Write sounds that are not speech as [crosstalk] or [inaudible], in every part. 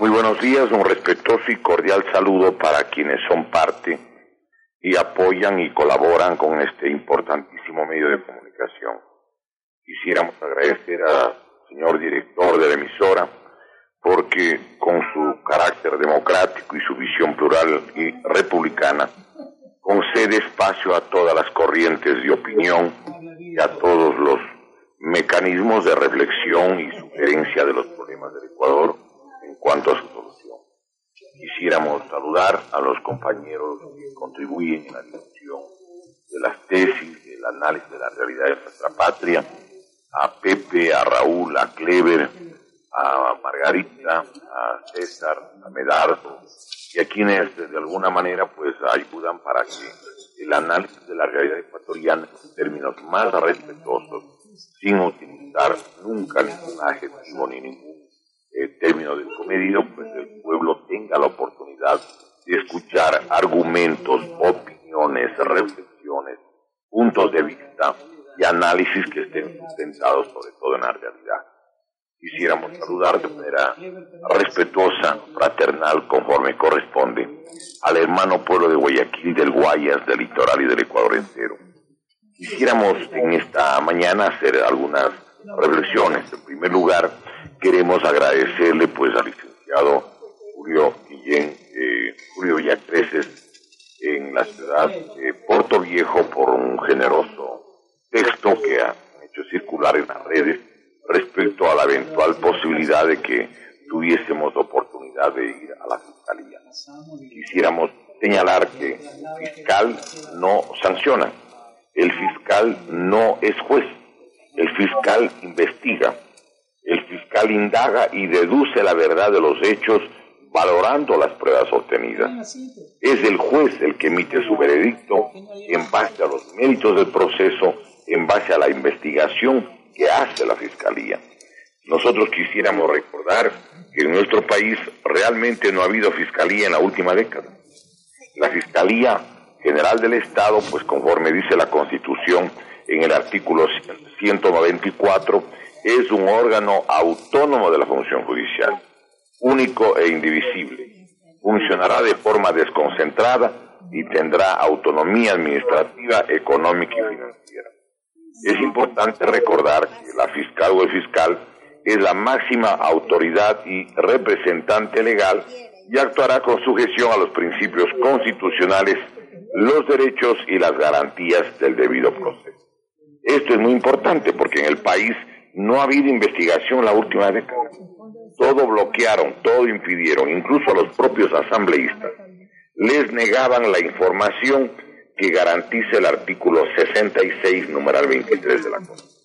Muy buenos días, un respetuoso y cordial saludo para quienes son parte y apoyan y colaboran con este importantísimo medio de comunicación. Quisiéramos agradecer al señor director de la emisora porque con su carácter democrático y su visión plural y republicana concede espacio a todas las corrientes de opinión y a todos los mecanismos de reflexión y sugerencia de los problemas del Ecuador cuanto a su solución. Quisiéramos saludar a los compañeros que contribuyen en la discusión de las tesis, del análisis de la realidad de nuestra patria, a Pepe, a Raúl, a Clever, a Margarita, a César, a Medardo, y a quienes de alguna manera pues ayudan para que el análisis de la realidad ecuatoriana en términos más respetuosos, sin utilizar nunca ningún adjetivo ni ningún eh, término descomedido, pues el pueblo tenga la oportunidad de escuchar argumentos, opiniones, reflexiones, puntos de vista y análisis que estén sustentados sobre todo en la realidad quisiéramos saludar de manera respetuosa, fraternal, conforme corresponde al hermano pueblo de Guayaquil, del Guayas, del litoral y del Ecuador entero. Quisiéramos en esta mañana hacer algunas reflexiones. En primer lugar, queremos agradecerle pues al licenciado Julio Guillén, eh, Julio Villacreces, en la ciudad de Puerto Viejo por un generoso texto que ha hecho circular en las redes respecto a la eventual posibilidad de que tuviésemos oportunidad de ir a la fiscalía. Quisiéramos señalar que el fiscal no sanciona, el fiscal no es juez, el fiscal investiga, el fiscal indaga y deduce la verdad de los hechos valorando las pruebas obtenidas. Es el juez el que emite su veredicto en base a los méritos del proceso, en base a la investigación que hace la Fiscalía. Nosotros quisiéramos recordar que en nuestro país realmente no ha habido Fiscalía en la última década. La Fiscalía General del Estado, pues conforme dice la Constitución en el artículo 194, es un órgano autónomo de la función judicial, único e indivisible. Funcionará de forma desconcentrada y tendrá autonomía administrativa, económica y financiera. Es importante recordar que la fiscal o el fiscal es la máxima autoridad y representante legal y actuará con sujeción a los principios constitucionales, los derechos y las garantías del debido proceso. Esto es muy importante porque en el país no ha habido investigación la última década. Todo bloquearon, todo impidieron, incluso a los propios asambleístas. Les negaban la información que garantice el artículo 66, numeral 23 de la Constitución.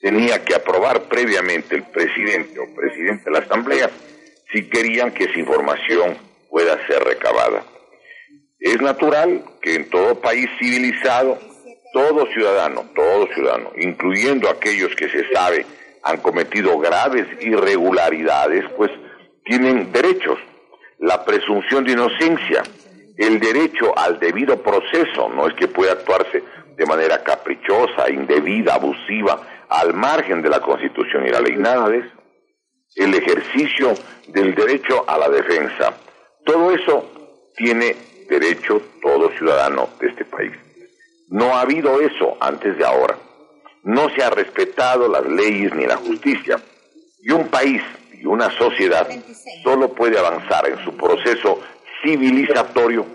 Tenía que aprobar previamente el presidente o presidente de la Asamblea si querían que esa información pueda ser recabada. Es natural que en todo país civilizado, todo ciudadano, todo ciudadano, incluyendo aquellos que se sabe han cometido graves irregularidades, pues tienen derechos. La presunción de inocencia, el derecho al debido proceso, no es que pueda actuarse de manera caprichosa, indebida, abusiva, al margen de la Constitución y la ley, nada de eso. El ejercicio del derecho a la defensa. Todo eso tiene derecho todo ciudadano de este país. No ha habido eso antes de ahora. No se ha respetado las leyes ni la justicia. Y un país y una sociedad solo puede avanzar en su proceso civilizatorio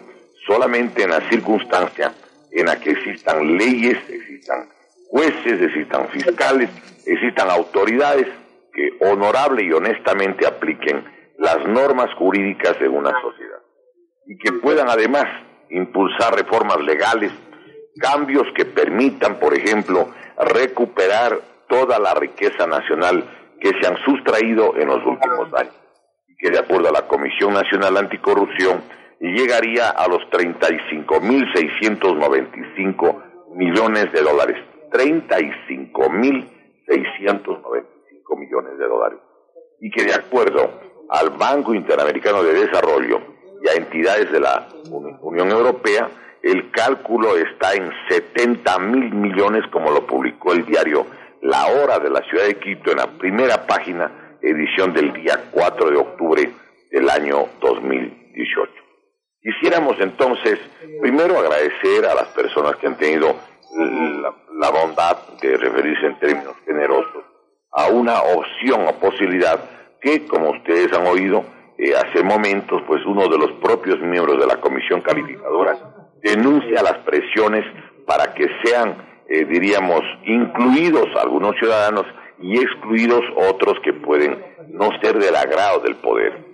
solamente en la circunstancia en la que existan leyes, existan jueces, existan fiscales, existan autoridades que honorable y honestamente apliquen las normas jurídicas de una sociedad y que puedan además impulsar reformas legales, cambios que permitan, por ejemplo, recuperar toda la riqueza nacional que se han sustraído en los últimos años que de acuerdo a la Comisión Nacional Anticorrupción llegaría a los 35.695 millones de dólares. 35.695 millones de dólares. Y que de acuerdo al Banco Interamericano de Desarrollo y a entidades de la Unión Europea, el cálculo está en 70 mil millones, como lo publicó el diario La Hora de la Ciudad de Quito en la primera página edición del día 4 de octubre del año 2018. Quisiéramos entonces primero agradecer a las personas que han tenido la, bondad de referirse en términos generosos a una opción o posibilidad que, como ustedes han oído, eh, hace momentos, pues uno de los propios miembros de la comisión calificadora denuncia las presiones para que sean, eh, diríamos, incluidos algunos ciudadanos y excluidos otros que pueden no ser del agrado del poder.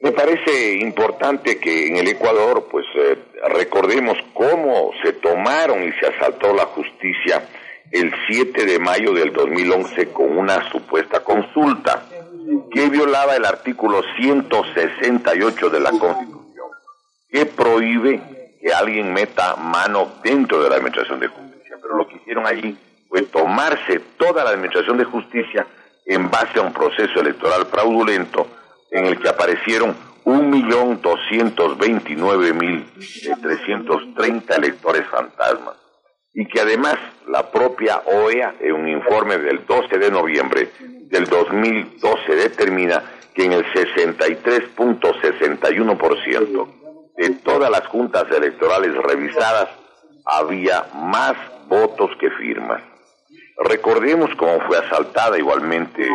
Me parece importante que en el Ecuador, pues, eh, recordemos cómo se tomaron y se asaltó la justicia el 7 de mayo del 2011 con una supuesta consulta que violaba el artículo 168 de la Constitución, que prohíbe que alguien meta mano dentro de la Administración de Justicia. Pero lo que hicieron allí fue tomarse toda la Administración de Justicia en base a un proceso electoral fraudulento en el que aparecieron 1.229.330 electores fantasmas y que además la propia OEA en un informe del 12 de noviembre del 2012 determina que en el 63.61% de todas las juntas electorales revisadas había más votos que firmas. Recordemos cómo fue asaltada igualmente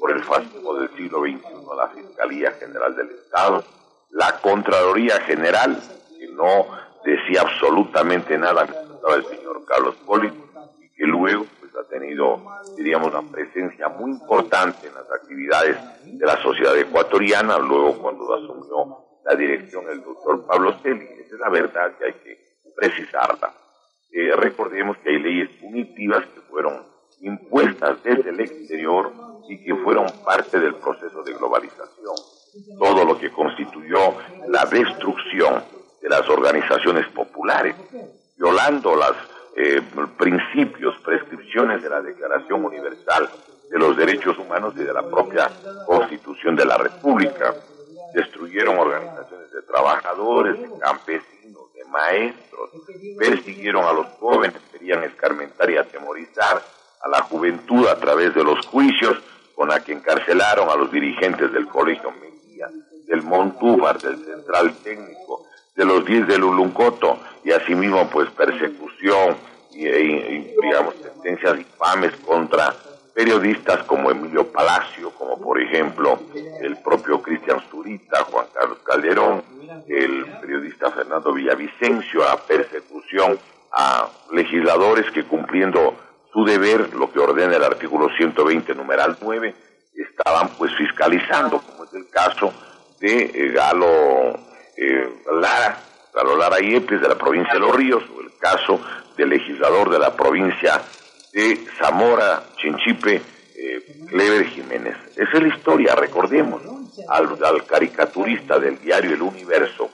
por el fascismo del siglo XXI la Fiscalía General del Estado, la Contraloría General, que no decía absolutamente nada el señor Carlos Poli, y que luego pues, ha tenido, diríamos, una presencia muy importante en las actividades de la sociedad ecuatoriana, luego cuando asumió la dirección el doctor Pablo Celi. Esa es la verdad que hay que precisarla. Eh, recordemos que hay leyes punitivas que fueron impuestas desde el exterior y que fueron parte del proceso de globalización. Todo lo que constituyó la destrucción de las organizaciones populares, violando los eh, principios, prescripciones de la Declaración Universal de los Derechos Humanos y de la propia Constitución de la República. Destruyeron organizaciones de trabajadores, de campesinos, de maestros, persiguieron a los jóvenes, querían escarmentar y atemorizar a la juventud a través de los juicios con la que encarcelaron a los dirigentes del Colegio Mejía, del Montúfar, del Central Técnico, de los 10 del Uluncoto, y asimismo pues persecución y, e, digamos sentencias infames contra periodistas como Emilio Palacio, como por ejemplo el propio Cristian Zurita, Juan Carlos Calderón, el periodista Fernando Villavicencio, a persecución a legisladores que cumpliendo su deber, lo que ordena el artículo 120, numeral 9, estaban pues fiscalizando, como es el caso de eh, Galo eh, Lara, Galo Lara Yepes de la provincia de Los Ríos, o el caso del legislador de la provincia de Zamora, Chinchipe, eh, Clever Jiménez. Esa es la historia, recordemos, al, al caricaturista del diario El Universo,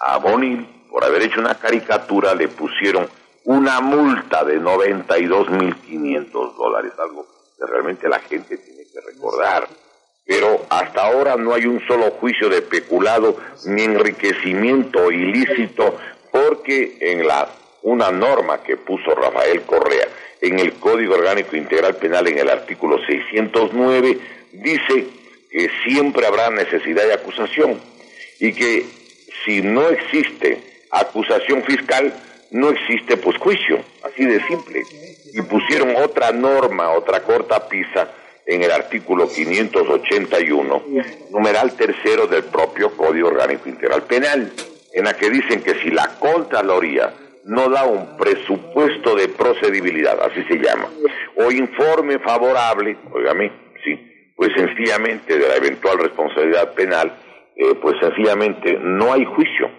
a Bonil, por haber hecho una caricatura, le pusieron una multa de 92.500 dólares, algo que realmente la gente tiene que recordar. Pero hasta ahora no hay un solo juicio de peculado ni enriquecimiento ilícito, porque en la una norma que puso Rafael Correa en el Código Orgánico Integral Penal en el artículo 609 dice que siempre habrá necesidad de acusación y que si no existe acusación fiscal, no existe pues juicio, así de simple. Y pusieron otra norma, otra corta pisa en el artículo 581, numeral tercero del propio Código Orgánico Integral Penal, en la que dicen que si la Contraloría no da un presupuesto de procedibilidad, así se llama, o informe favorable, oígame, sí, pues sencillamente de la eventual responsabilidad penal, eh, pues sencillamente no hay juicio.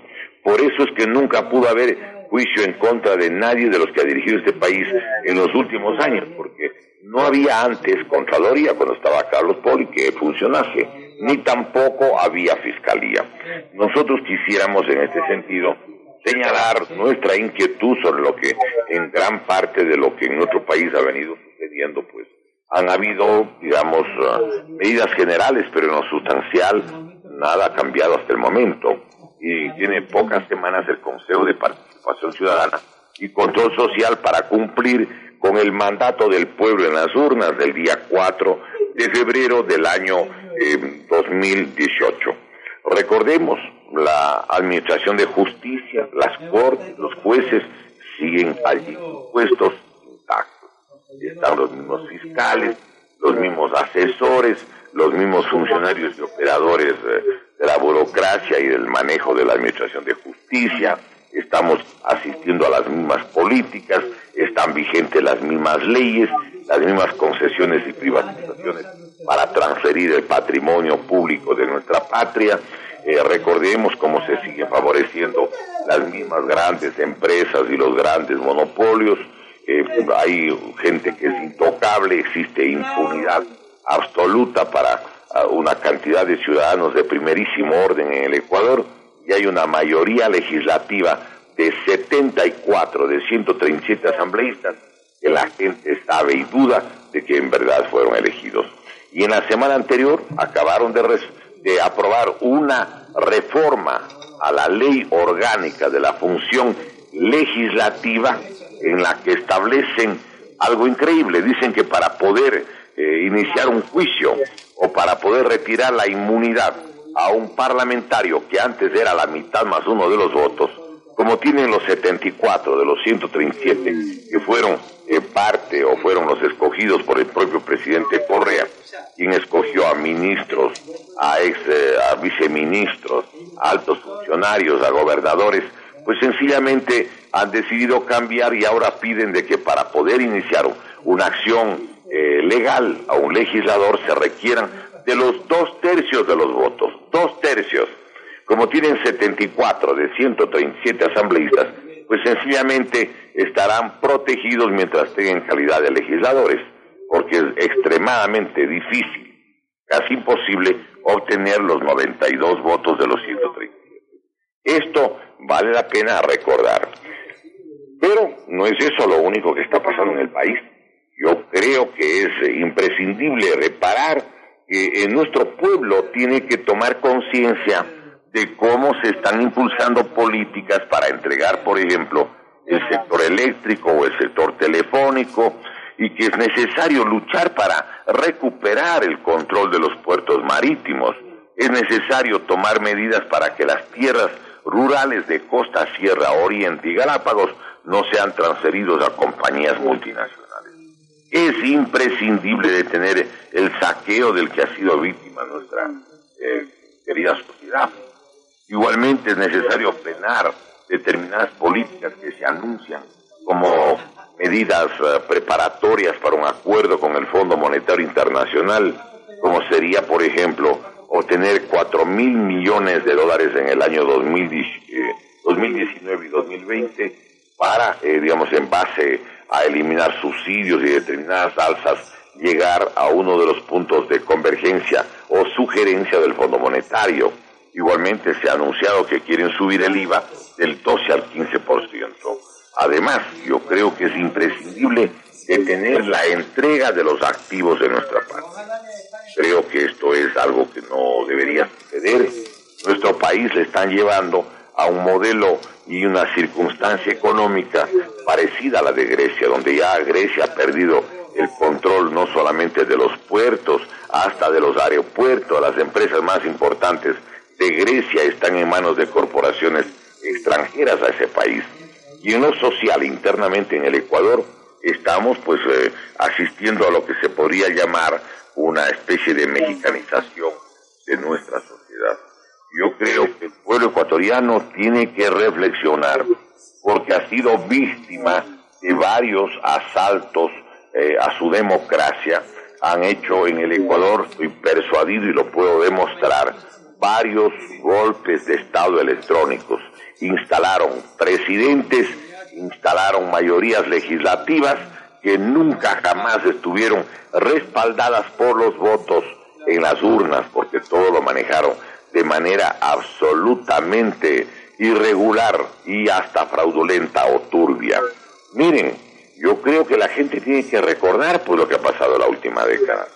Por eso es que nunca pudo haber juicio en contra de nadie de los que ha dirigido este país en los últimos años, porque no había antes Contraloría cuando estaba Carlos Poli que funcionase, ni tampoco había Fiscalía. Nosotros quisiéramos en este sentido señalar nuestra inquietud sobre lo que en gran parte de lo que en nuestro país ha venido sucediendo, pues han habido, digamos, ah, medidas generales, pero en lo sustancial nada ha cambiado hasta el momento. Y tiene pocas semanas el Consejo de Partidos Ciudadana y Control Social para cumplir con el mandato del pueblo en las urnas del día 4 de febrero del año 2018. Recordemos, la Administración de Justicia, las Cortes, los jueces siguen allí puestos intactos. Están los mismos fiscales, los mismos asesores, los mismos funcionarios y operadores eh, de la burocracia y del manejo de la Administración de Justicia. Estamos asistiendo a las mismas políticas, están vigentes las mismas leyes, las mismas concesiones y privatizaciones para transferir el patrimonio público de nuestra patria. Eh, recordemos cómo se sigue favoreciendo las mismas grandes empresas y los grandes monopolios. Eh, hay gente que es intocable, existe impunidad absoluta para ah, una cantidad de ciudadanos de primerísimo orden en el Ecuador y hay una mayoría legislativa de 74 de 137 asambleístas que la gente sabe y duda de que en verdad fueron elegidos. Y en la semana anterior acabaron de, de aprobar una reforma a la ley orgánica de la función legislativa en la que establecen algo increíble. Dicen que para poder eh, iniciar un juicio o para poder retirar la inmunidad a un parlamentario que antes era la mitad más uno de los votos, como tienen los 74 de los 137 que fueron eh, parte o fueron los escogidos por el propio presidente Correa, quien escogió a ministros, a ex, eh, a viceministros, a altos funcionarios, a gobernadores, pues sencillamente han decidido cambiar y ahora piden de que para poder iniciar una acción eh, legal a un legislador se requieran de los dos tercios de los votos, dos tercios como tienen 74 de 137 asambleístas, pues sencillamente estarán protegidos mientras tengan calidad de legisladores, porque es extremadamente difícil, casi imposible, obtener los 92 votos de los 137. Esto vale la pena recordar. Pero no es eso lo único que está pasando en el país. Yo creo que es imprescindible reparar que nuestro pueblo tiene que tomar conciencia de cómo se están impulsando políticas para entregar, por ejemplo, el sector eléctrico o el sector telefónico y que es necesario luchar para recuperar el control de los puertos marítimos. Es necesario tomar medidas para que las tierras rurales de Costa, Sierra, Oriente y Galápagos no sean transferidos a compañías multinacionales. Es imprescindible detener el saqueo del que ha sido víctima nuestra eh, querida sociedad. Igualmente es necesario frenar determinadas políticas que se anuncian como medidas eh, preparatorias para un acuerdo con el Fondo Monetario Internacional, como sería, por ejemplo, obtener 4 mil millones de dólares en el año 2019 y 2020 para, eh, digamos, en base a eliminar subsidios y determinadas alzas, llegar a uno de los puntos de convergencia o sugerencia del Fondo Monetario Igualmente se ha anunciado que quieren subir el IVA del 12 al 15%. Además, yo creo que es imprescindible detener la entrega de los activos de nuestra parte. Creo que esto es algo que no debería suceder. Nuestro país le están llevando a un modelo y una circunstancia económica parecida a la de Grecia, donde ya Grecia ha perdido el control no solamente de los puertos, hasta de los aeropuertos, las empresas más importantes de Grecia están en manos de corporaciones extranjeras a ese país. Y en lo social, internamente en el Ecuador, estamos pues eh, asistiendo a lo que se podría llamar una especie de mexicanización de nuestra sociedad. Yo creo que el pueblo ecuatoriano tiene que reflexionar porque ha sido víctima de varios asaltos eh, a su democracia. Han hecho en el Ecuador, estoy persuadido y lo puedo demostrar, varios golpes de Estado electrónicos. Instalaron presidentes, instalaron mayorías legislativas que nunca jamás estuvieron respaldadas por los votos en las urnas, porque todo lo manejaron de manera absolutamente irregular y hasta fraudulenta o turbia. Miren, yo creo que la gente tiene que recordar pues lo que ha pasado la última década.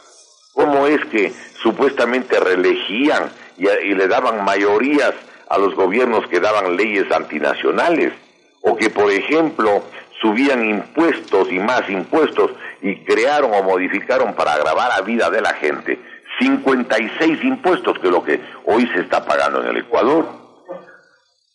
¿Cómo es que supuestamente reelegían y, le daban mayorías a los gobiernos que daban leyes antinacionales, o que, por ejemplo, subían impuestos y más impuestos y crearon o modificaron para agravar la vida de la gente 56 impuestos, que lo que hoy se está pagando en el Ecuador.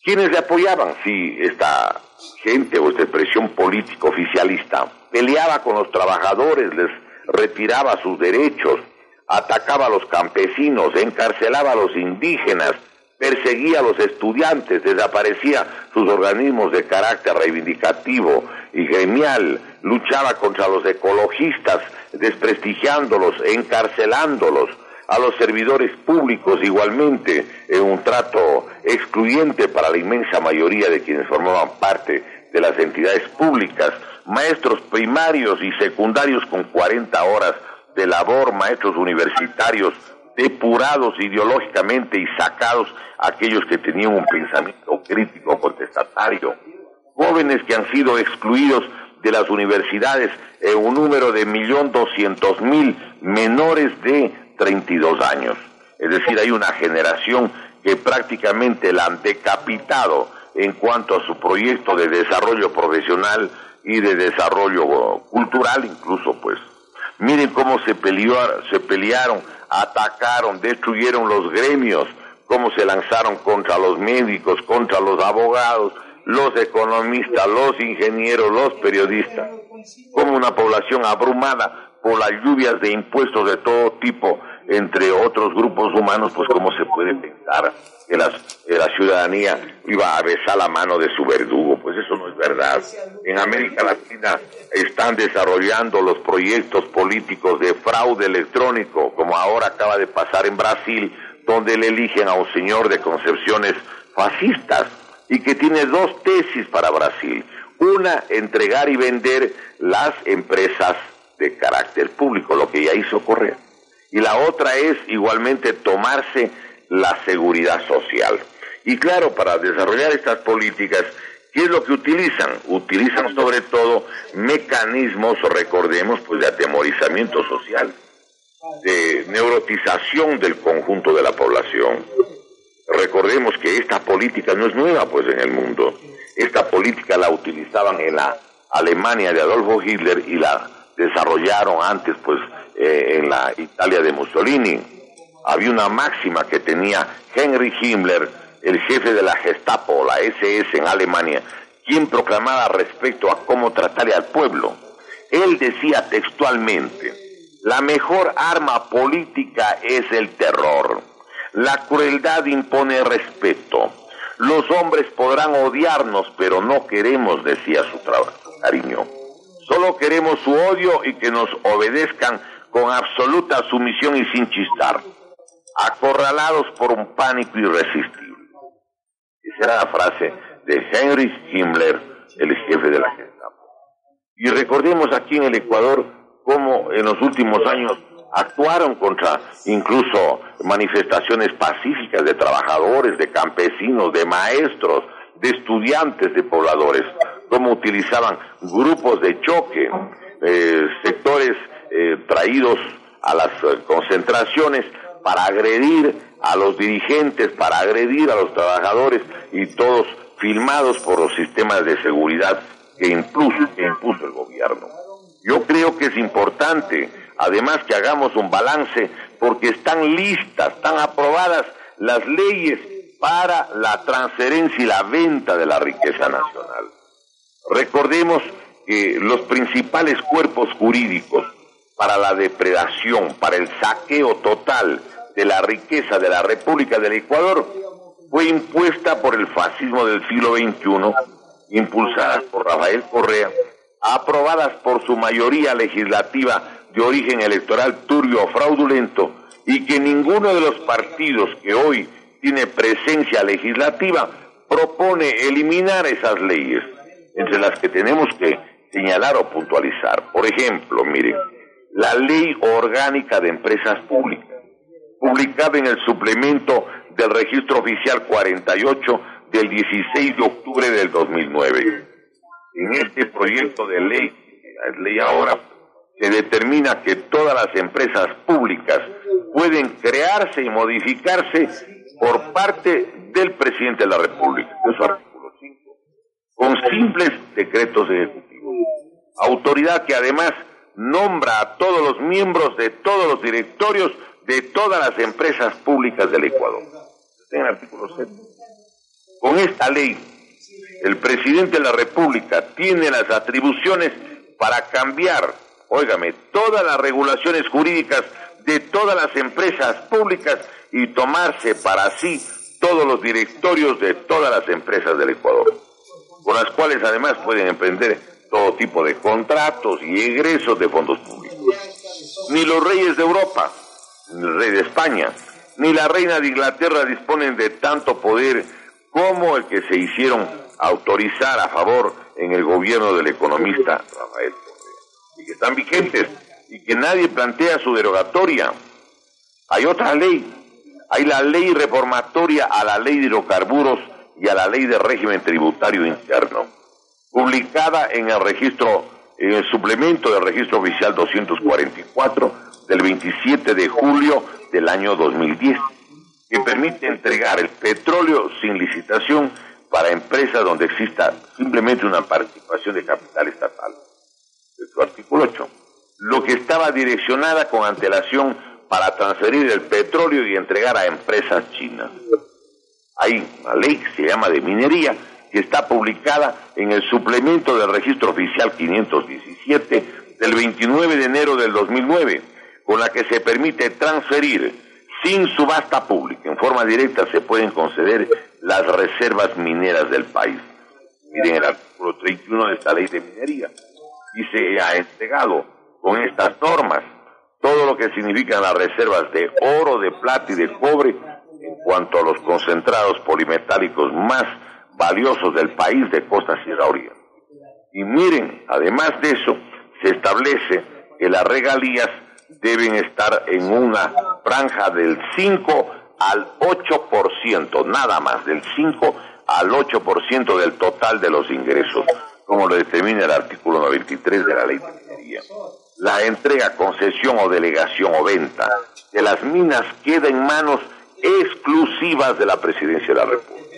¿Quiénes le apoyaban? Sí, esta gente o esta expresión política oficialista peleaba con los trabajadores, les retiraba sus derechos, atacaba a los campesinos, encarcelaba a los indígenas, perseguía a los estudiantes, desaparecía sus organismos de carácter reivindicativo y gremial, luchaba contra los ecologistas, desprestigiándolos, encarcelándolos, a los servidores públicos igualmente, en un trato excluyente para la inmensa mayoría de quienes formaban parte de las entidades públicas, maestros primarios y secundarios con 40 horas de labor, maestros universitarios depurados ideológicamente y sacados aquellos que tenían un pensamiento crítico contestatario, jóvenes que han sido excluidos de las universidades en un número de millón doscientos mil menores de 32 años. Es decir, hay una generación que prácticamente la han decapitado en cuanto a su proyecto de desarrollo profesional y de desarrollo cultural incluso, pues. Miren cómo se, se pelearon, atacaron, destruyeron los gremios, cómo se lanzaron contra los médicos, contra los abogados, los economistas, los ingenieros, los periodistas, como una población abrumada por las lluvias de impuestos de todo tipo, entre otros grupos humanos, pues cómo se puede pensar que, la ciudadanía iba a besar la mano de su verdugo, pues eso no es verdad. En América Latina están desarrollando los proyectos políticos de fraude electrónico, como ahora acaba de pasar en Brasil, donde le eligen a un señor de concepciones fascistas y que tiene dos tesis para Brasil. Una, entregar y vender las empresas de carácter público, lo que ya hizo correr. Y la otra es igualmente tomarse la seguridad social. Y claro, para desarrollar estas políticas, ¿qué es lo que utilizan? Utilizan sobre todo mecanismos, recordemos, pues de atemorizamiento social, de neurotización del conjunto de la población. Recordemos que esta política no es nueva pues en el mundo. Esta política la utilizaban en la Alemania de Adolfo Hitler y la desarrollaron antes pues eh, en la Italia de Mussolini. Había una máxima que tenía Henry Himmler, el jefe de la Gestapo, la SS en Alemania, quien proclamaba respecto a cómo tratar al pueblo. Él decía textualmente, la mejor arma política es el terror la crueldad impone respeto. Los hombres podrán odiarnos, pero no queremos, decía su, cariño. Solo queremos su odio y que nos obedezcan con absoluta sumisión y sin chistar, acorralados por un pánico irresistible. Esa era la frase de Henry Himmler, el jefe de la Gestapo. Y recordemos aquí en el Ecuador cómo en los últimos años actuaron contra incluso manifestaciones pacíficas de trabajadores, de campesinos, de maestros, de estudiantes, de pobladores, cómo utilizaban grupos de choque, eh, sectores eh, traídos a las eh, concentraciones para agredir a los dirigentes, para agredir a los trabajadores y todos filmados por los sistemas de seguridad que impuso, que impuso el gobierno. Yo creo que es importante además que hagamos un balance, porque están listas, están aprobadas las leyes para la transferencia y la venta de la riqueza nacional. Recordemos que los principales cuerpos jurídicos para la depredación, para el saqueo total de la riqueza de la República del Ecuador, fue impuesta por el fascismo del siglo XXI, impulsadas por Rafael Correa, aprobadas por su mayoría legislativa de origen electoral turbio o fraudulento y que ninguno de los partidos que hoy tiene presencia legislativa propone eliminar esas leyes, entre las que tenemos que señalar o puntualizar. Por ejemplo, miren, la ley orgánica de empresas públicas, publicada en el suplemento del registro oficial 48 del 16 de octubre del 2009. En este proyecto de ley, la ley ahora se determina que todas las empresas públicas pueden crearse y modificarse por parte del presidente de la República, artículo 5, con simples decretos ejecutivos. autoridad que además nombra a todos los miembros de todos los directorios de todas las empresas públicas del Ecuador. En el artículo 7. Con esta ley, el presidente de la República tiene las atribuciones para cambiar, óigame, todas las regulaciones jurídicas de todas las empresas públicas y tomarse para sí todos los directorios de todas las empresas del Ecuador, con las cuales además pueden emprender todo tipo de contratos y egresos de fondos públicos. Ni los reyes de Europa, rey de España, ni la reina de Inglaterra disponen de tanto poder como el que se hicieron autorizar a favor en el gobierno del economista Rafael y que están vigentes y que nadie plantea su derogatoria. Hay otra ley. Hay la ley reformatoria a la ley de hidrocarburos y a la ley de régimen tributario interno, publicada en el registro, en el suplemento del registro oficial 244 del 27 de julio del año 2010, que permite entregar el petróleo sin licitación para empresas donde exista simplemente una participación de capital estatal. Es su artículo 8. Lo que estaba direccionada con antelación para transferir el petróleo y entregar a empresas chinas. Hay una ley que se llama de minería que está publicada en el suplemento del registro oficial 517 del 29 de enero del 2009, con la que se permite transferir sin subasta pública, en forma directa se pueden conceder las reservas mineras del país. Miren el artículo 31 de esta ley de minería. Y se ha entregado con estas normas todo lo que significan las reservas de oro, de plata y de cobre en cuanto a los concentrados polimetálicos más valiosos del país de Costa Sierra Oriente. Y miren, además de eso, se establece que las regalías deben estar en una franja del 5 al 8%, nada más, del 5 al 8% del total de los ingresos, como lo determina el artículo 93 de la ley de minería la entrega, concesión o delegación o venta de las minas queda en manos exclusivas de la Presidencia de la República.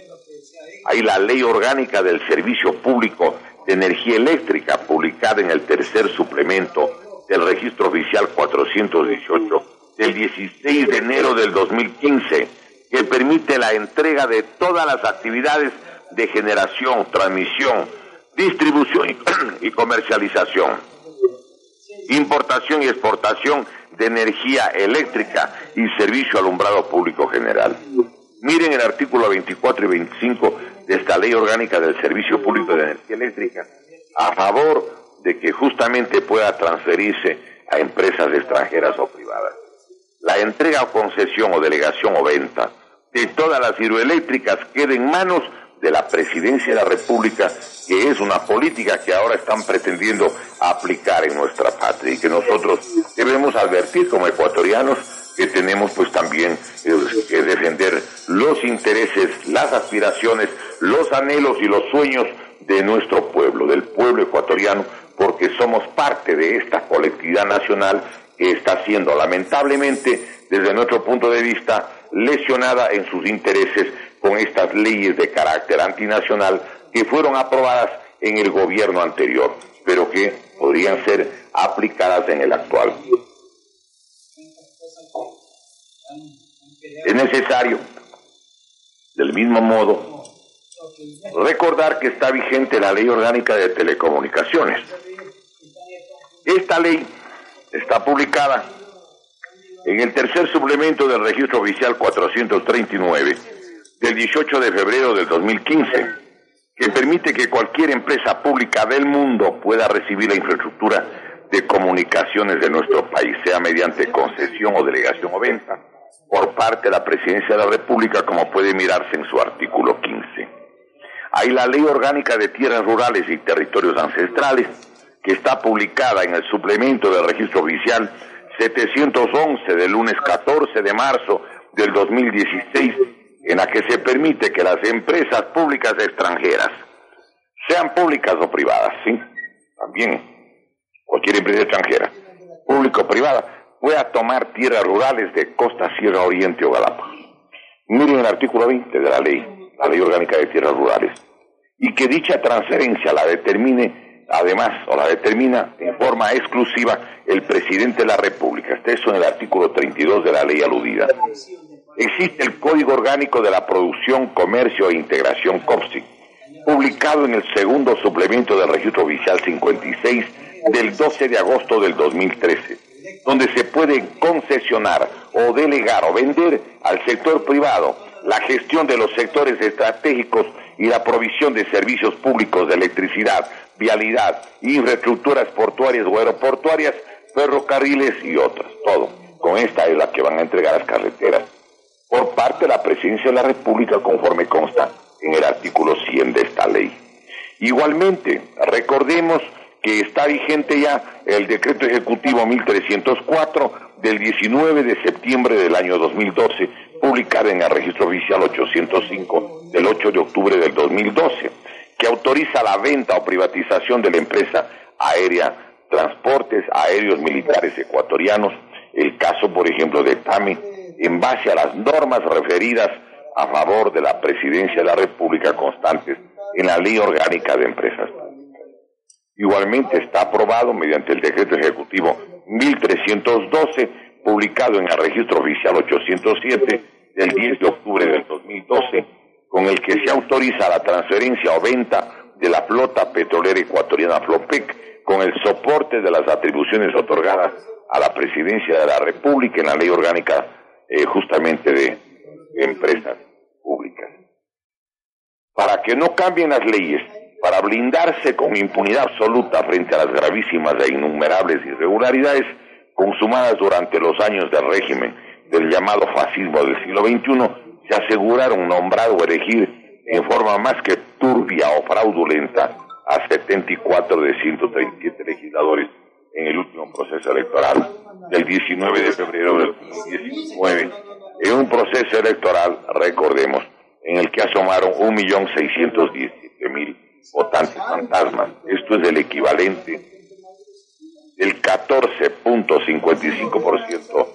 Hay la ley orgánica del Servicio Público de Energía Eléctrica, publicada en el tercer suplemento del registro oficial 418 del 16 de enero del 2015, que permite la entrega de todas las actividades de generación, transmisión, distribución [clears throat] y comercialización importación y exportación de energía eléctrica y servicio alumbrado público general. Miren el artículo 24 y 25 de esta ley orgánica del Servicio Público de Energía Eléctrica a favor de que justamente pueda transferirse a empresas extranjeras o privadas. La entrega o concesión o delegación o venta de todas las hidroeléctricas queda en manos de la presidencia de la República, que es una política que ahora están pretendiendo aplicar en nuestra patria y que nosotros debemos advertir como ecuatorianos que tenemos pues también eh, que defender los intereses, las aspiraciones, los anhelos y los sueños de nuestro pueblo, del pueblo ecuatoriano, porque somos parte de esta colectividad nacional que está siendo lamentablemente, desde nuestro punto de vista, lesionada en sus intereses con estas leyes de carácter antinacional que fueron aprobadas en el gobierno anterior, pero que podrían ser aplicadas en el actual. Es necesario, del mismo modo, recordar que está vigente la ley orgánica de telecomunicaciones. Esta ley está publicada en el tercer suplemento del registro oficial 439 del 18 de febrero del 2015, que permite que cualquier empresa pública del mundo pueda recibir la infraestructura de comunicaciones de nuestro país, sea mediante concesión o delegación o venta, por parte de la Presidencia de la República, como puede mirarse en su artículo 15. Hay la Ley Orgánica de Tierras Rurales y Territorios Ancestrales, que está publicada en el suplemento del registro oficial 711 del lunes 14 de marzo del 2016 en la que se permite que las empresas públicas extranjeras, sean públicas o privadas, ¿sí? También cualquier empresa extranjera, pública o privada, pueda tomar tierras rurales de Costa, Sierra Oriente o Galápagos. Miren el artículo 20 de la ley, la ley orgánica de tierras rurales, y que dicha transferencia la determine además, o la determina en forma exclusiva el presidente de la República. Está eso en el artículo 32 de la ley aludida. Existe el Código Orgánico de la Producción, Comercio e Integración COPSI, publicado en el segundo suplemento del Registro Oficial 56 del 12 de agosto del 2013, donde se puede concesionar o delegar o vender al sector privado la gestión de los sectores estratégicos y la provisión de servicios públicos de electricidad, vialidad, infraestructuras portuarias o aeroportuarias, ferrocarriles y otras. Todo. Con esta es la que van a entregar las carreteras. Por parte de la Presidencia de la República, conforme consta en el artículo 100 de esta ley. Igualmente, recordemos que está vigente ya el decreto ejecutivo 1304 del 19 de septiembre del año 2012, publicado en el registro oficial 805 del 8 de octubre del 2012, que autoriza la venta o privatización de la empresa aérea Transportes Aéreos Militares Ecuatorianos, el caso, por ejemplo, de TAMI, en base a las normas referidas a favor de la presidencia de la República constantes en la Ley Orgánica de Empresas. Igualmente está aprobado mediante el decreto ejecutivo 1312, publicado en el registro oficial 807 del 10 de octubre del 2012, con el que se autoriza la transferencia o venta de la flota petrolera ecuatoriana Flopec con el soporte de las atribuciones otorgadas a la presidencia de la República en la ley orgánica eh, justamente de empresas públicas. Para que no cambien las leyes, para blindarse con impunidad absoluta frente a las gravísimas e innumerables irregularidades consumadas durante los años del régimen del llamado fascismo del siglo XXI, se aseguraron nombrar o elegir en forma más que turbia o fraudulenta a 74 de 137 legisladores en el último proceso electoral del 19 de febrero del 2019, en un proceso electoral, recordemos, en el que asomaron 1.617.000 votantes fantasmas. Esto es el equivalente del 14.55%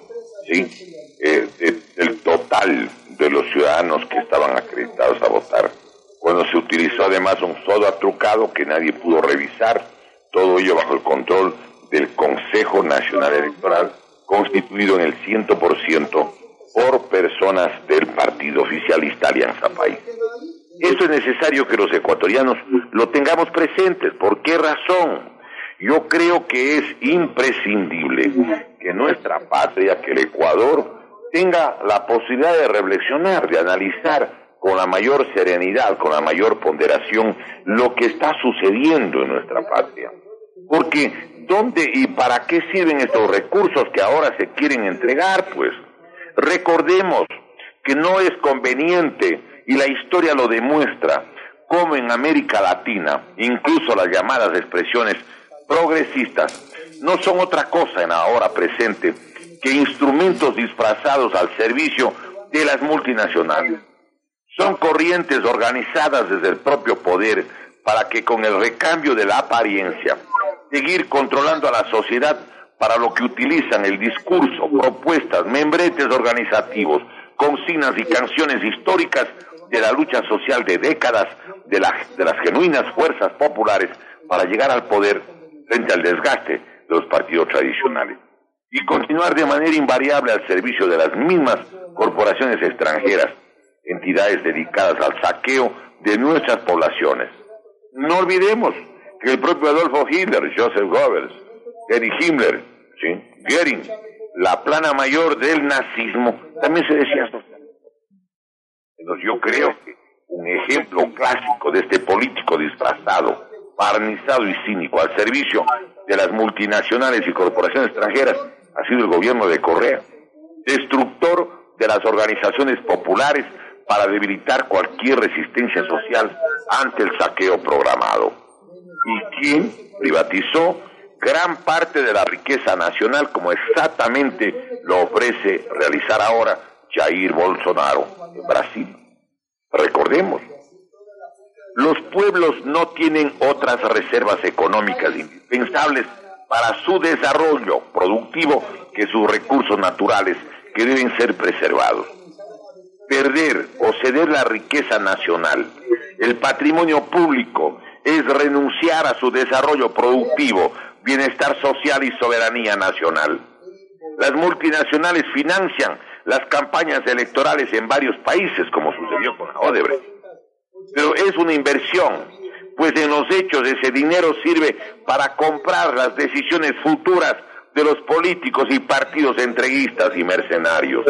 ¿sí? Eh, del total de los ciudadanos que estaban acreditados a votar. Cuando se utilizó además un soda trucado que nadie pudo revisar, todo ello bajo el control del Consejo Nacional Electoral, constituido en el 100% por personas del partido oficialista Alianza País. Eso es necesario que los ecuatorianos lo tengamos presentes. ¿Por qué razón? Yo creo que es imprescindible que nuestra patria, que el Ecuador, tenga la posibilidad de reflexionar, de analizar con la mayor serenidad, con la mayor ponderación, lo que está sucediendo en nuestra patria. Porque, ¿dónde y para qué sirven estos recursos que ahora se quieren entregar? Pues, recordemos que no es conveniente y la historia lo demuestra, como en América Latina, incluso las llamadas expresiones progresistas, no son otra cosa en la hora presente que instrumentos disfrazados al servicio de las multinacionales. Son corrientes organizadas desde el propio poder para que con el recambio de la apariencia, seguir controlando a la sociedad para lo que utilizan el discurso, propuestas, membretes organizativos, consignas y canciones históricas de la lucha social de décadas de, de las genuinas fuerzas populares para llegar al poder frente al desgaste de los partidos tradicionales y continuar de manera invariable al servicio de las mismas corporaciones extranjeras, entidades dedicadas al saqueo de nuestras poblaciones. No olvidemos que el propio Adolfo Hitler, Joseph Goebbels, Erich Himmler, ¿sí? Goering, la plana mayor del nazismo, también se decía entonces yo creo que un ejemplo clásico de este político disfrazado, barnizado y cínico al servicio de las multinacionales y corporaciones extranjeras ha sido el gobierno de Correa, destructor de las organizaciones populares para debilitar cualquier resistencia social ante el saqueo programado. ¿Y quién privatizó gran parte de la riqueza nacional como exactamente lo ofrece realizar ahora Jair Bolsonaro en Brasil. Recordemos, los pueblos no tienen otras reservas económicas indispensables para su desarrollo productivo que sus recursos naturales que deben ser preservados. Perder o ceder la riqueza nacional, el patrimonio público es renunciar a su desarrollo productivo, bienestar social y soberanía nacional. Las multinacionales financian las campañas electorales en varios países, como sucedió con Odebrecht. Pero es una inversión, pues en los hechos ese dinero sirve para comprar las decisiones futuras de los políticos y partidos entreguistas y mercenarios.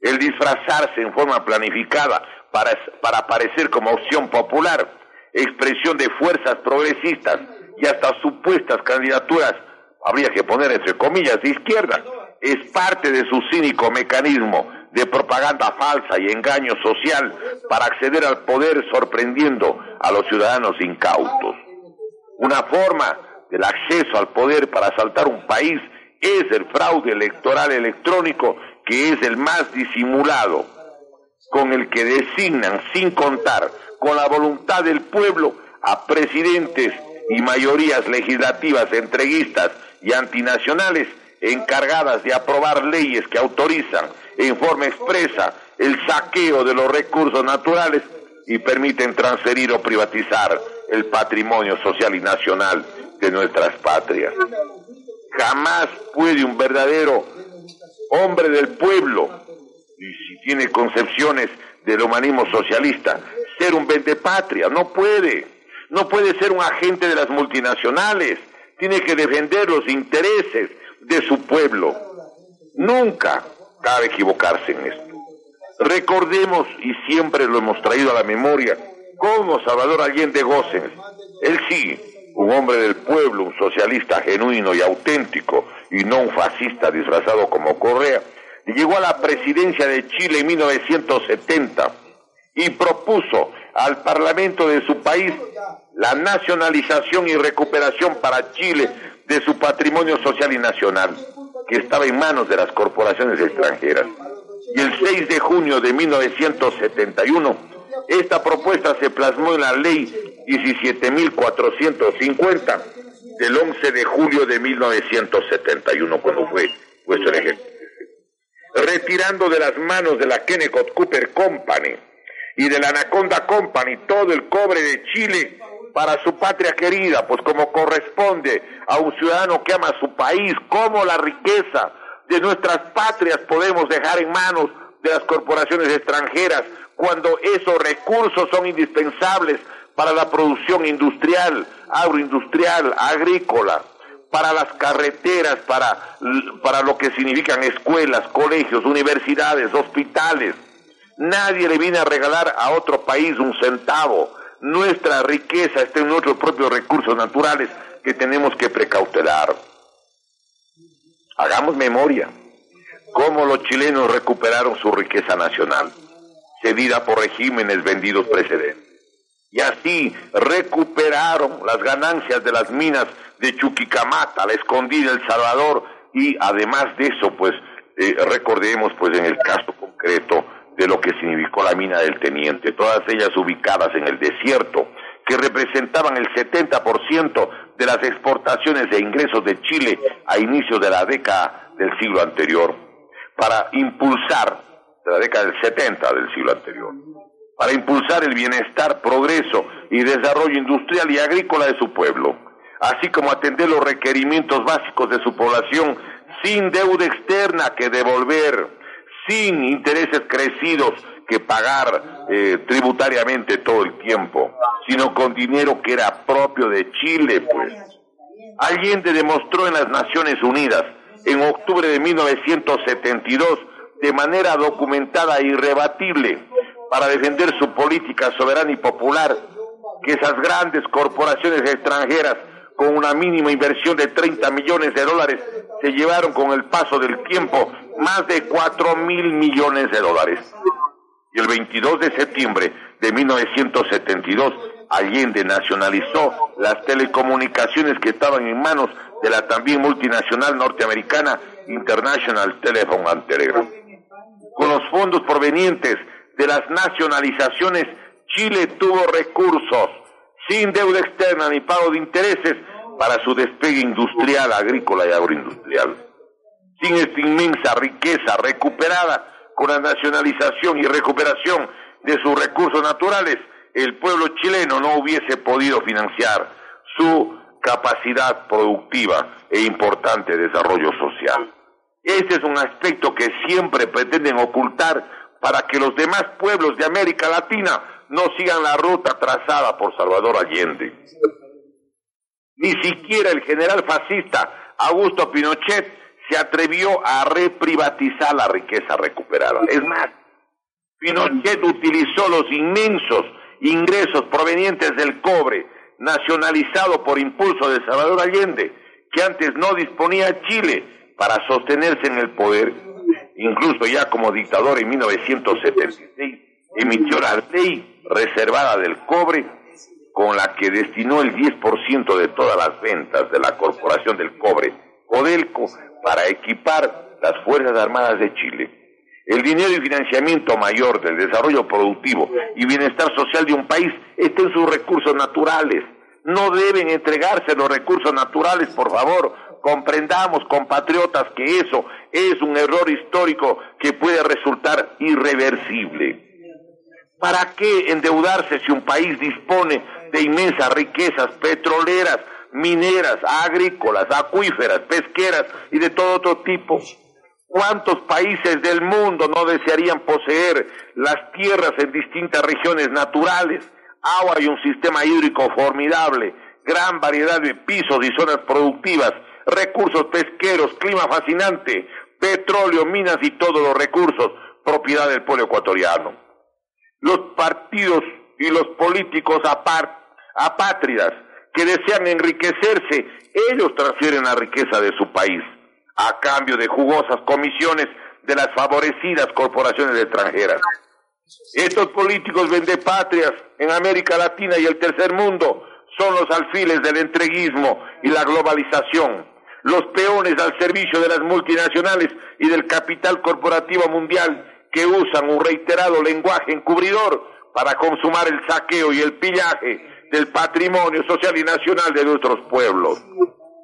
El disfrazarse en forma planificada para, para aparecer como opción popular, expresión de fuerzas progresistas y hasta supuestas candidaturas, habría que poner entre comillas, de izquierda, es parte de su cínico mecanismo de propaganda falsa y engaño social para acceder al poder sorprendiendo a los ciudadanos incautos. Una forma del acceso al poder para asaltar un país es el fraude electoral electrónico que es el más disimulado, con el que designan sin contar con la voluntad del pueblo a presidentes y mayorías legislativas entreguistas y antinacionales encargadas de aprobar leyes que autorizan en forma expresa el saqueo de los recursos naturales y permiten transferir o privatizar el patrimonio social y nacional de nuestras patrias. Jamás puede un verdadero hombre del pueblo, y si tiene concepciones del humanismo socialista, ser un vendepatria, no puede, no puede ser un agente de las multinacionales, tiene que defender los intereses de su pueblo. Nunca cabe equivocarse en esto. Recordemos, y siempre lo hemos traído a la memoria, cómo Salvador Allende Gómez, él sí, un hombre del pueblo, un socialista genuino y auténtico, y no un fascista disfrazado como Correa, llegó a la presidencia de Chile en 1970 y propuso al Parlamento de su país la nacionalización y recuperación para Chile de su patrimonio social y nacional, que estaba en manos de las corporaciones extranjeras. Y el 6 de junio de 1971, esta propuesta se plasmó en la ley 17.450 del 11 de julio de 1971, cuando fue puesto ejército. Retirando de las manos de la Kennecott Cooper Company y de la Anaconda Company todo el cobre de Chile para su patria querida, pues como corresponde a un ciudadano que ama su país, como la riqueza de nuestras patrias podemos dejar en manos de las corporaciones extranjeras cuando esos recursos son indispensables para la producción industrial, agroindustrial, agrícola, para las carreteras, para, para lo que significan escuelas, colegios, universidades, hospitales. Nadie le viene a regalar a otro país un centavo nuestra riqueza está en nuestros propios recursos naturales que tenemos que precautelar. Hagamos memoria cómo los chilenos recuperaron su riqueza nacional, cedida por regímenes vendidos precedentes. Y así recuperaron las ganancias de las minas de Chuquicamata, la escondida El Salvador, y además de eso, pues eh, recordemos pues en el caso concreto de lo que significó la mina del Teniente, todas ellas ubicadas en el desierto, que representaban el 70% de las exportaciones e ingresos de Chile a inicios de la década del siglo anterior, para impulsar, de la década del 70 del siglo anterior, para impulsar el bienestar, progreso y desarrollo industrial y agrícola de su pueblo, así como atender los requerimientos básicos de su población sin deuda externa que devolver, sin intereses crecidos que pagar eh, tributariamente todo el tiempo, sino con dinero que era propio de Chile, pues. Allende demostró en las Naciones Unidas en octubre de 1972 de manera documentada e irrebatible para defender su política soberana y popular que esas grandes corporaciones extranjeras con una mínima inversión de 30 millones de dólares se llevaron con el paso del tiempo más de 4 mil millones de dólares. Y el 22 de septiembre de 1972, Allende nacionalizó las telecomunicaciones que estaban en manos de la también multinacional norteamericana International Telephone and Telegraph. Con los fondos provenientes de las nacionalizaciones, Chile tuvo recursos sin deuda externa ni pago de intereses para su despegue industrial, agrícola y agroindustrial. Sin esta inmensa riqueza recuperada con la nacionalización y recuperación de sus recursos naturales, el pueblo chileno no hubiese podido financiar su capacidad productiva e importante desarrollo social. Este es un aspecto que siempre pretenden ocultar para que los demás pueblos de América Latina no sigan la ruta trazada por Salvador Allende. Ni siquiera el general fascista Augusto Pinochet se atrevió a reprivatizar la riqueza recuperada. Es más, Pinochet utilizó los inmensos ingresos provenientes del cobre nacionalizado por impulso de Salvador Allende, que antes no disponía Chile para sostenerse en el poder. Incluso ya como dictador en 1976 emitió la ley reservada del cobre con la que destinó el 10% de todas las ventas de la Corporación del Cobre, Codelco, para equipar las Fuerzas Armadas de Chile. El dinero y financiamiento mayor del desarrollo productivo y bienestar social de un país está en sus recursos naturales. No deben entregarse los recursos naturales, por favor. Comprendamos, compatriotas, que eso es un error histórico que puede resultar irreversible. ¿Para qué endeudarse si un país dispone de inmensas riquezas petroleras, mineras, agrícolas, acuíferas, pesqueras y de todo otro tipo? ¿Cuántos países del mundo no desearían poseer las tierras en distintas regiones naturales, agua y un sistema hídrico formidable, gran variedad de pisos y zonas productivas, recursos pesqueros, clima fascinante, petróleo, minas y todos los recursos, propiedad del pueblo ecuatoriano? Los partidos y los políticos apátridas que desean enriquecerse, ellos transfieren la riqueza de su país a cambio de jugosas comisiones de las favorecidas corporaciones extranjeras. Estos políticos vendepatrias en América Latina y el tercer mundo son los alfiles del entreguismo y la globalización, los peones al servicio de las multinacionales y del capital corporativo mundial que usan un reiterado lenguaje encubridor para consumar el saqueo y el pillaje del patrimonio social y nacional de nuestros pueblos.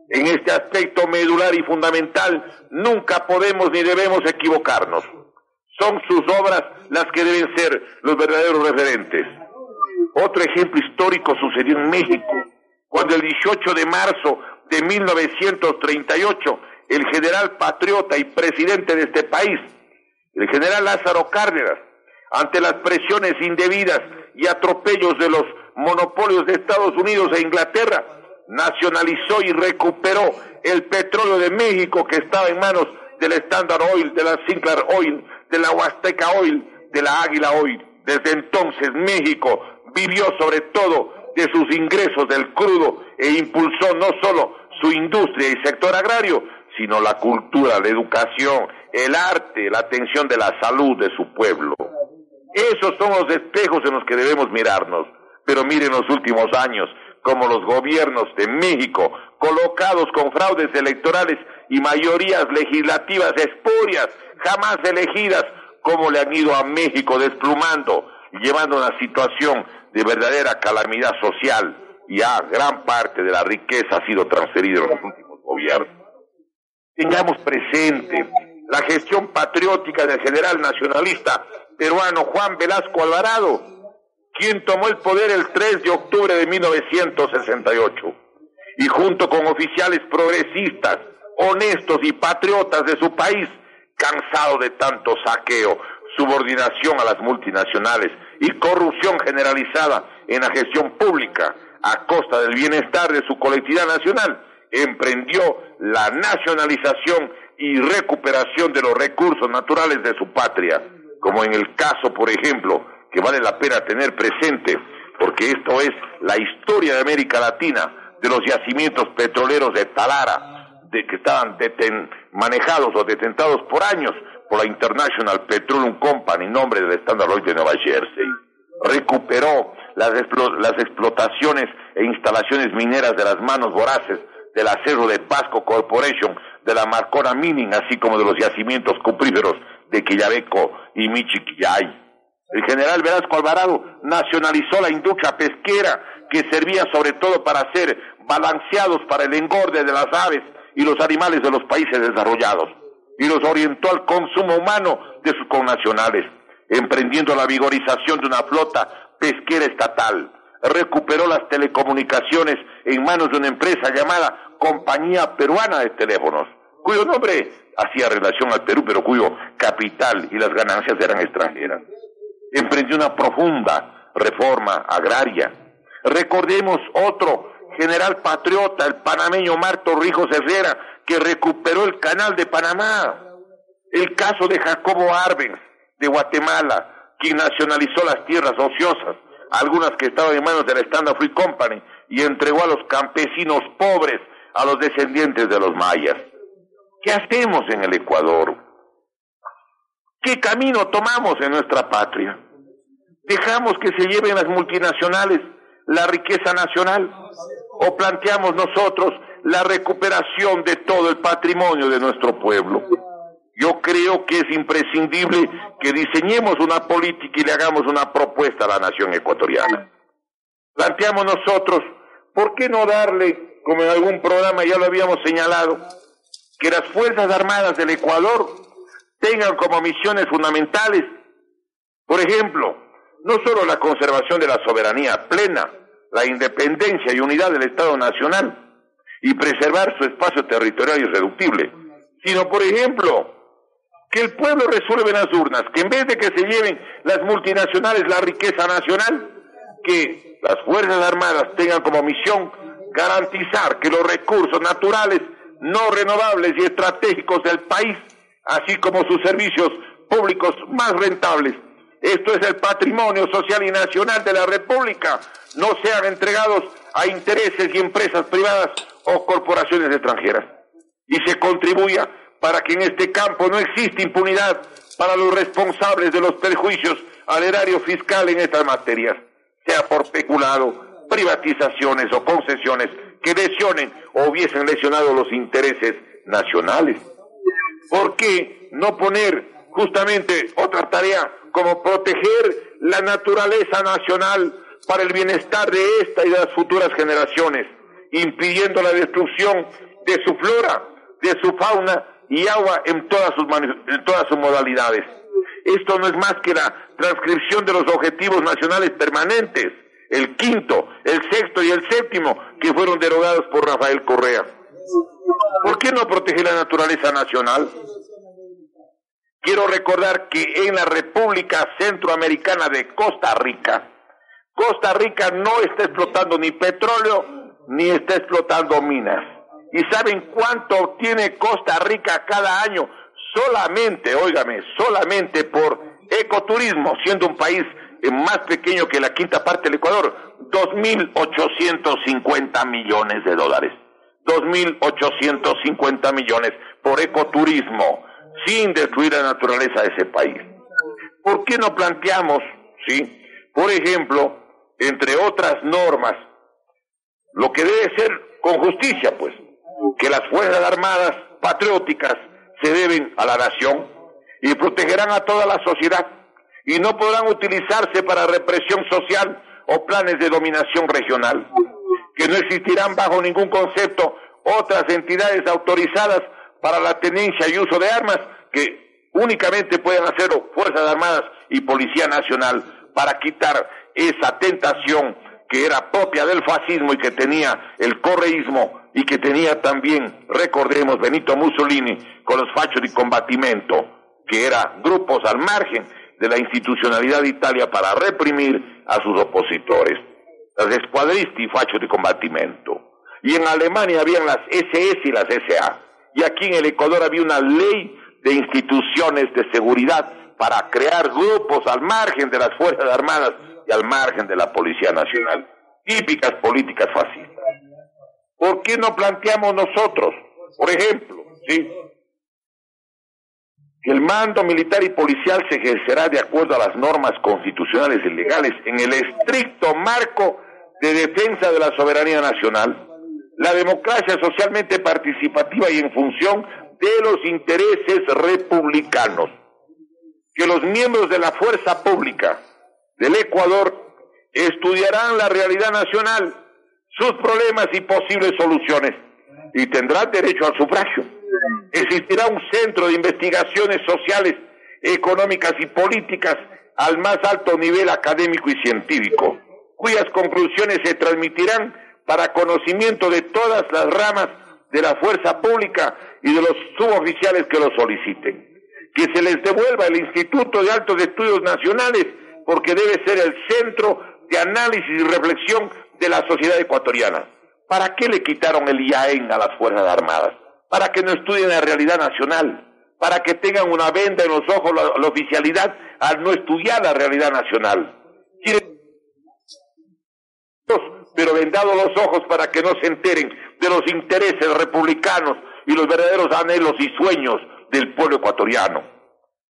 En este aspecto medular y fundamental nunca podemos ni debemos equivocarnos. Son sus obras las que deben ser los verdaderos referentes. Otro ejemplo histórico sucedió en México, cuando el 18 de marzo de 1938 el general patriota y presidente de este país, el general Lázaro Cárdenas, ante las presiones indebidas y atropellos de los monopolios de Estados Unidos e Inglaterra, nacionalizó y recuperó el petróleo de México que estaba en manos del Standard Oil, de la Sinclair Oil, de la Huasteca Oil, de la Águila Oil. Desde entonces México vivió sobre todo de sus ingresos del crudo e impulsó no solo su industria y sector agrario, sino la cultura, la educación, el arte, la atención de la salud de su pueblo. Esos son los espejos en los que debemos mirarnos. Pero miren los últimos años, como los gobiernos de México, colocados con fraudes electorales y mayorías legislativas espurias, jamás elegidas, como le han ido a México desplumando, llevando una situación de verdadera calamidad social, y a gran parte de la riqueza ha sido transferida en los últimos gobiernos. Tengamos presente la gestión patriótica del general nacionalista peruano Juan Velasco Alvarado, quien tomó el poder el 3 de octubre de 1968 y junto con oficiales progresistas, honestos y patriotas de su país, cansado de tanto saqueo, subordinación a las multinacionales y corrupción generalizada en la gestión pública a costa del bienestar de su colectividad nacional, emprendió la nacionalización y recuperación de los recursos naturales de su patria, como en el caso, por ejemplo, que vale la pena tener presente, porque esto es la historia de América Latina, de los yacimientos petroleros de Talara, de que estaban manejados o detentados por años por la International Petroleum Company, nombre del Standard Oil de Nueva Jersey. Recuperó las, las explotaciones e instalaciones mineras de las manos voraces del acero de Pasco Corporation, de la Marcona Mining, así como de los yacimientos cupríferos de Quillabeco y Michiquillay. El general Velasco Alvarado nacionalizó la industria pesquera que servía sobre todo para ser balanceados para el engorde de las aves y los animales de los países desarrollados y los orientó al consumo humano de sus connacionales, emprendiendo la vigorización de una flota pesquera estatal, recuperó las telecomunicaciones en manos de una empresa llamada Compañía Peruana de Teléfonos, cuyo nombre hacía relación al Perú, pero cuyo capital y las ganancias eran extranjeras. Emprendió una profunda reforma agraria. Recordemos otro general patriota, el panameño Marto Rijos Herrera, que recuperó el canal de Panamá. El caso de Jacobo Arbenz, de Guatemala, quien nacionalizó las tierras ociosas, algunas que estaban en manos de la Standard Free Company, y entregó a los campesinos pobres, a los descendientes de los mayas. ¿Qué hacemos en el Ecuador? ¿Qué camino tomamos en nuestra patria? ¿Dejamos que se lleven las multinacionales la riqueza nacional? ¿O planteamos nosotros la recuperación de todo el patrimonio de nuestro pueblo? Yo creo que es imprescindible que diseñemos una política y le hagamos una propuesta a la nación ecuatoriana. Planteamos nosotros, ¿por qué no darle, como en algún programa ya lo habíamos señalado, que las Fuerzas Armadas del Ecuador tengan como misiones fundamentales, por ejemplo, no solo la conservación de la soberanía plena, la independencia y unidad del Estado Nacional y preservar su espacio territorial irreductible, sino, por ejemplo, que el pueblo resuelve en las urnas, que en vez de que se lleven las multinacionales la riqueza nacional, que las Fuerzas Armadas tengan como misión garantizar que los recursos naturales no renovables y estratégicos del país, así como sus servicios públicos más rentables. Esto es el patrimonio social y nacional de la República. No sean entregados a intereses y empresas privadas o corporaciones extranjeras. Y se contribuya para que en este campo no exista impunidad para los responsables de los perjuicios al erario fiscal en estas materias, sea por peculado, privatizaciones o concesiones que lesionen o hubiesen lesionado los intereses nacionales. ¿Por qué no poner justamente otra tarea como proteger la naturaleza nacional para el bienestar de esta y de las futuras generaciones, impidiendo la destrucción de su flora, de su fauna y agua en todas sus, en todas sus modalidades? Esto no es más que la transcripción de los objetivos nacionales permanentes el quinto, el sexto y el séptimo, que fueron derogados por Rafael Correa. ¿Por qué no proteger la naturaleza nacional? Quiero recordar que en la República Centroamericana de Costa Rica, Costa Rica no está explotando ni petróleo ni está explotando minas. ¿Y saben cuánto obtiene Costa Rica cada año? Solamente, óigame, solamente por ecoturismo, siendo un país más pequeño que la quinta parte del Ecuador, 2.850 millones de dólares. 2.850 millones por ecoturismo, sin destruir la naturaleza de ese país. ¿Por qué no planteamos, sí, por ejemplo, entre otras normas, lo que debe ser con justicia, pues, que las Fuerzas Armadas patrióticas se deben a la nación y protegerán a toda la sociedad y no podrán utilizarse para represión social o planes de dominación regional, que no existirán bajo ningún concepto otras entidades autorizadas para la tenencia y uso de armas que únicamente pueden hacerlo Fuerzas Armadas y Policía Nacional para quitar esa tentación que era propia del fascismo y que tenía el correísmo y que tenía también, recordemos, Benito Mussolini con los fachos de combatimento, que eran grupos al margen de la institucionalidad de Italia para reprimir a sus opositores, las escuadristi fachos de combatimiento. Y en Alemania habían las SS y las SA. Y aquí en el Ecuador había una ley de instituciones de seguridad para crear grupos al margen de las Fuerzas Armadas y al margen de la Policía Nacional. Típicas políticas fascistas. ¿Por qué no planteamos nosotros, por ejemplo, sí, el mando militar y policial se ejercerá de acuerdo a las normas constitucionales y legales en el estricto marco de defensa de la soberanía nacional, la democracia socialmente participativa y en función de los intereses republicanos. Que los miembros de la fuerza pública del Ecuador estudiarán la realidad nacional, sus problemas y posibles soluciones y tendrán derecho al sufragio Existirá un centro de investigaciones sociales, económicas y políticas al más alto nivel académico y científico, cuyas conclusiones se transmitirán para conocimiento de todas las ramas de la fuerza pública y de los suboficiales que lo soliciten. Que se les devuelva el Instituto de Altos Estudios Nacionales porque debe ser el centro de análisis y reflexión de la sociedad ecuatoriana. ¿Para qué le quitaron el IAEN a las Fuerzas Armadas? Para que no estudien la realidad nacional, para que tengan una venda en los ojos la, oficialidad al no estudiar la realidad nacional. pero vendados los ojos para que no se enteren de los intereses republicanos y los verdaderos anhelos y sueños del pueblo ecuatoriano.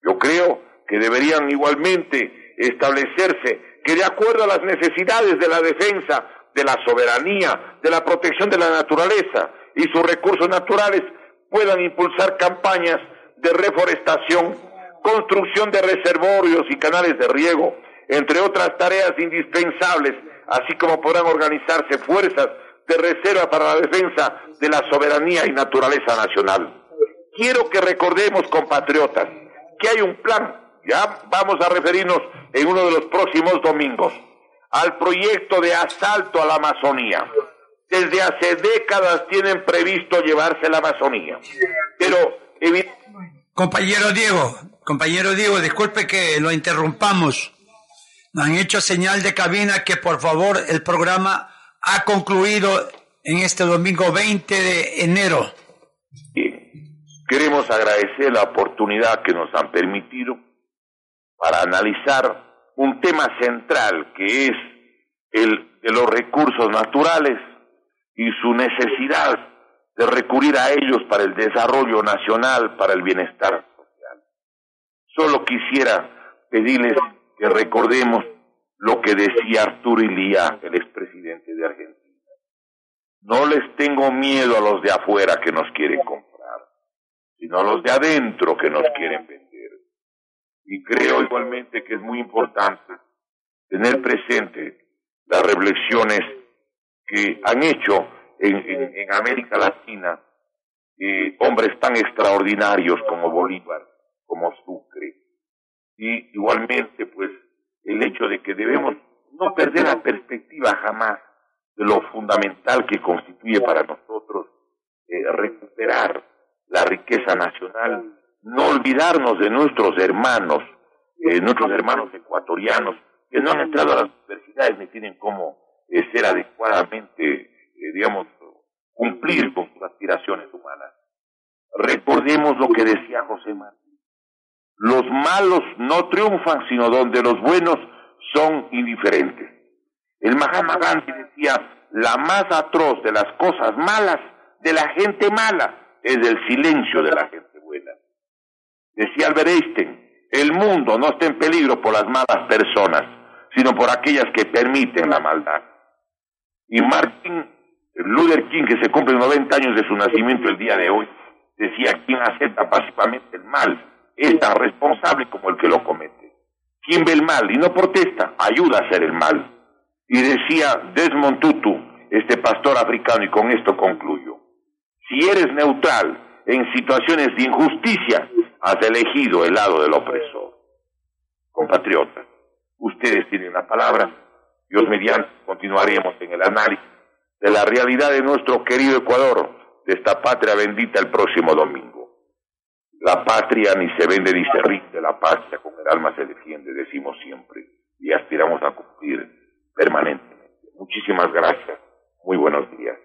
Yo creo que deberían igualmente establecerse que de acuerdo a las necesidades de la defensa de la soberanía, de la protección de la naturaleza y sus recursos naturales, puedan impulsar campañas de reforestación, construcción de reservorios y canales de riego, entre otras tareas indispensables, así como podrán organizarse fuerzas de reserva para la defensa de la soberanía y naturaleza nacional. Quiero que recordemos, compatriotas, que hay un plan, ya vamos a referirnos en uno de los próximos domingos, al proyecto de asalto a la Amazonía. Desde hace décadas tienen previsto llevarse la Amazonía, pero Compañero Diego, compañero Diego, disculpe que lo interrumpamos. Nos han hecho señal de cabina que por favor el programa ha concluido en este domingo 20 de enero. Queremos agradecer la oportunidad que nos han permitido para analizar un tema central que es el de los recursos naturales y su necesidad de recurrir a ellos para el desarrollo nacional, para el bienestar social. Solo quisiera pedirles que recordemos lo que decía Arturo Ilía, el expresidente de Argentina. No les tengo miedo a los de afuera que nos quieren comprar, sino a los de adentro que nos quieren vender. Y creo igualmente que es muy importante tener presente las reflexiones que han hecho en, América Latina eh, hombres tan extraordinarios como Bolívar, como Sucre. Y igualmente, pues, el hecho de que debemos no perder la perspectiva jamás de lo fundamental que constituye para nosotros eh, recuperar la riqueza nacional, no olvidarnos de nuestros hermanos, nuestros hermanos ecuatorianos, que no han entrado a las universidades ni tienen cómo ser adecuadamente eh, digamos, cumplir con sus aspiraciones humanas. Recordemos lo que decía José Martí. Los malos no triunfan, sino donde los buenos son indiferentes. El Mahatma Gandhi decía, la más atroz de las cosas malas de la gente mala es el silencio de la gente. Decía Albert Einstein, el mundo no está en peligro por las malas personas, sino por aquellas que permiten la maldad. Y Martin Luther King, que se cumple 90 años de su nacimiento el día de hoy, decía, quien acepta pasivamente el mal es tan responsable como el que lo comete. Quien ve el mal y no protesta, ayuda a hacer el mal. Y decía Desmond Tutu, este pastor africano, y con esto concluyo, si eres neutral en situaciones de injusticia, has elegido el lado del opresor. Compatriotas, ustedes tienen la palabra, Dios mediante continuaremos en el análisis de la realidad de nuestro querido Ecuador, de esta patria bendita el próximo domingo. La patria ni se vende ni se rinde, la patria con el alma se defiende, decimos siempre, y aspiramos a cumplir permanentemente. Muchísimas gracias. Muy buenos días.